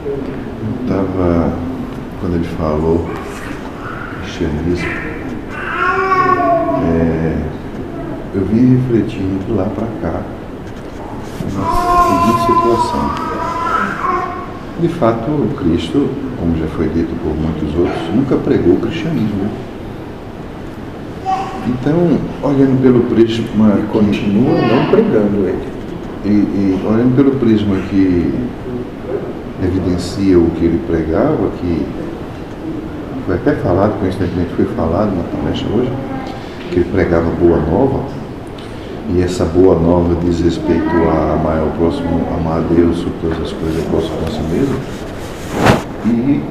Estava, quando ele falou cristianismo, é, eu vim refletindo de lá para cá na seguinte situação. De fato, o Cristo, como já foi dito por muitos outros, nunca pregou o cristianismo. Então, olhando pelo prisma. E continua não pregando ele. E, e olhando pelo prisma que evidencia o que ele pregava, que foi até falado, coincidentemente foi falado na palestra hoje, que ele pregava boa nova, e essa boa nova diz respeito a amar ao próximo, amar a Deus sobre todas as coisas, ao próximo a si mesmo. E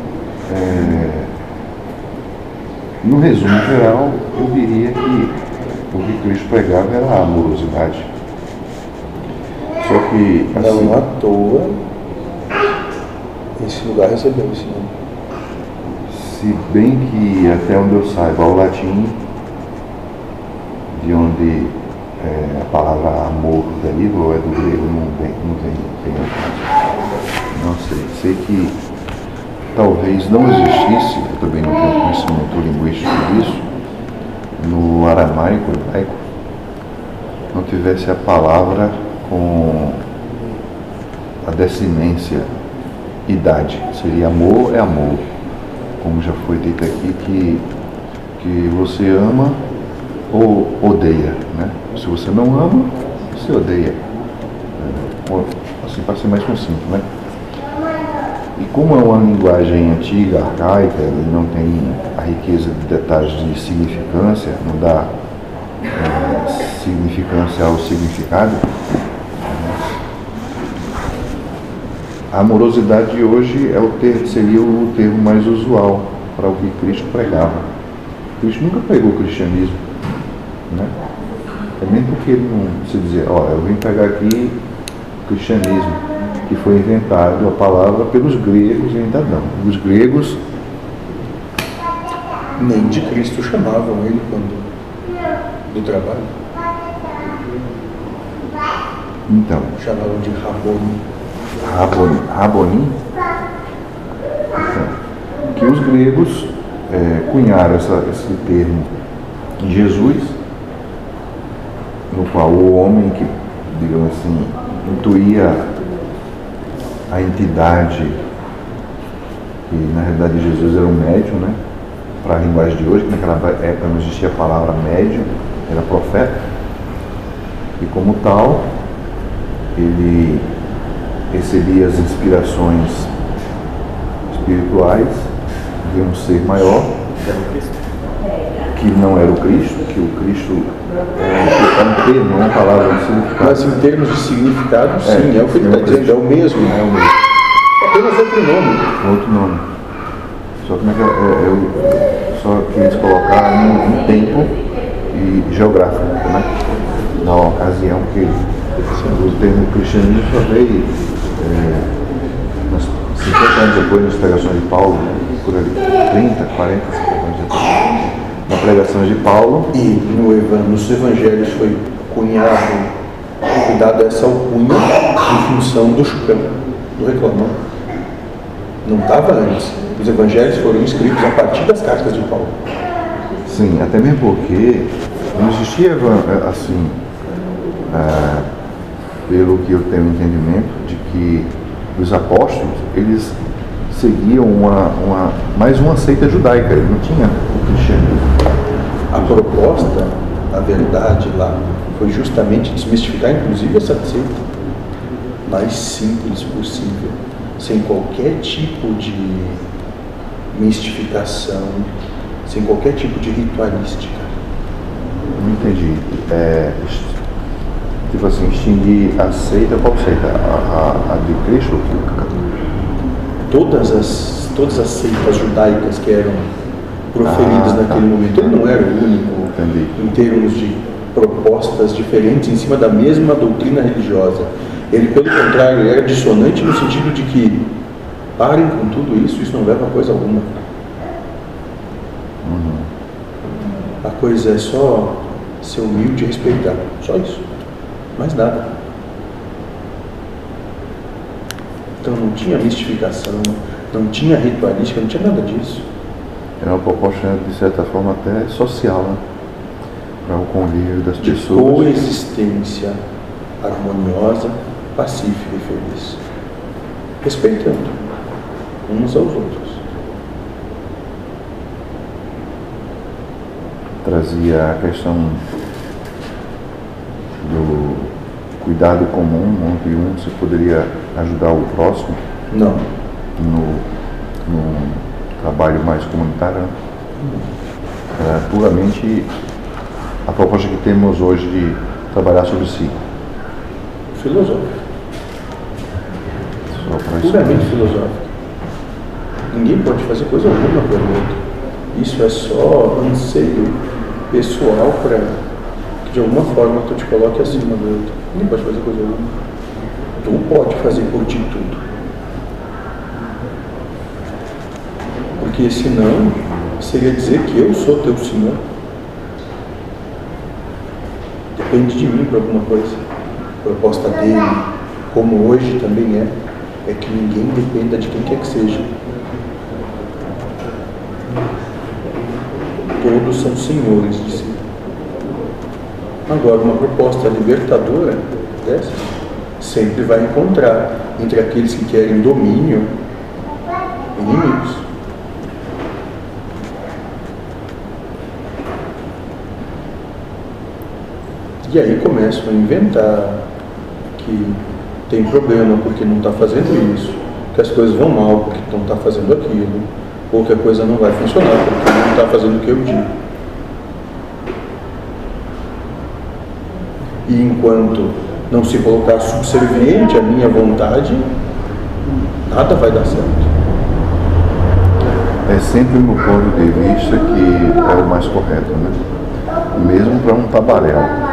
é, no resumo geral, eu diria que o que Cristo pregava era a amorosidade. Só que assim, não à toa esse lugar recebeu esse nome. Se bem que até onde eu saiba, o latim, de onde é, a palavra amor deriva, ou é do grego, não vem, não vem, vem Não sei. Sei que talvez não existisse, eu também não tenho conhecimento linguístico disso, no aramaico, hebraico, não tivesse a palavra com a decimência idade. Seria amor é amor. Como já foi dito aqui, que, que você ama ou odeia. Né? Se você não ama, você odeia. É, assim para ser mais sucinto, né? E como é uma linguagem antiga, arcaica, não tem a riqueza de detalhes de significância, não dá é, significância ao significado, A amorosidade de hoje é o ter, seria o termo mais usual para o que Cristo pregava. Cristo nunca pregou o cristianismo. Né? Também porque ele não se dizer, ó, eu vim pegar aqui o cristianismo, que foi inventado a palavra pelos gregos em Adão. Os gregos nem de Cristo chamavam ele quando do trabalho. Então. Chamavam de Raboni. Rabonim, Rabonim que os gregos é, cunharam essa, esse termo em Jesus, no qual o homem que, digamos assim, intuía a entidade, e na realidade Jesus era um médium, né? Para a linguagem de hoje, que naquela época não existia a palavra médium, era profeta. E como tal, ele recebia as inspirações espirituais de um ser maior, que não era o Cristo, que o Cristo é um termo, uma palavra de significado. Mas em termos de significado, sim, é, é o que ele está dizendo, é o mesmo. É o mesmo. Apenas outro nome. Outro nome. Só que é, é, eu só quis colocar um, um tempo e geográfico, né? na ocasião que o termo cristianismo só veio é, 50 anos depois, nas pregações de Paulo, por ali, 30, 40, 50 anos depois, na pregação de Paulo. E no, nos evangelhos foi cunhado, cuidado essa alcunha em função do chupão, do reclamão. Não estava antes. Os evangelhos foram escritos a partir das cartas de Paulo. Sim, até mesmo porque não existia assim. É, pelo que eu tenho entendimento, de que os apóstolos, eles seguiam uma, uma, mais uma seita judaica, ele não tinha o cristianismo. A proposta, a verdade lá, foi justamente desmistificar, inclusive, essa seita mais simples possível, sem qualquer tipo de mistificação, sem qualquer tipo de ritualística. Não entendi. É, tipo assim, extinguir a seita, qual seita? A, a, a de Cristo? Todas as, todas as seitas judaicas que eram proferidas ah, tá. naquele tá. momento. Ele não era o único Entendi. em termos de propostas diferentes em cima da mesma doutrina religiosa. Ele, pelo contrário, era dissonante no sentido de que parem com tudo isso, isso não leva a coisa alguma. Uhum. A coisa é só ser humilde e respeitar. Só isso mais nada. Então não tinha mistificação, não tinha ritualística, não tinha nada disso. Era uma proposta, de certa forma, até social, né? Para o convívio das De pessoas. coexistência harmoniosa, pacífica e feliz. Respeitando uns aos outros. Trazia a questão do cuidado comum, onde um se poderia ajudar o próximo Não. no, no trabalho mais comunitário. né? Era puramente a proposta que temos hoje de trabalhar sobre si. Filosófico. Puramente filosófico. Ninguém pode fazer coisa alguma pelo outro. Isso é só anseio pessoal para de alguma forma tu te coloque acima do outro. Ninguém pode fazer coisa alguma. Tu pode fazer por ti tudo. Porque senão seria dizer que eu sou teu senhor. Depende de mim para alguma coisa. A proposta dele, como hoje também é, é que ninguém dependa de quem quer que seja. Todos são senhores de si. Agora, uma proposta libertadora dessa sempre vai encontrar entre aqueles que querem domínio inimigos. E aí começam a inventar que tem problema porque não está fazendo isso, que as coisas vão mal porque não está fazendo aquilo, ou que a coisa não vai funcionar porque não está fazendo o que eu digo. E enquanto não se colocar subserviente à minha vontade, nada vai dar certo. É sempre o meu ponto de vista que é o mais correto, né? Mesmo para um tabaréu.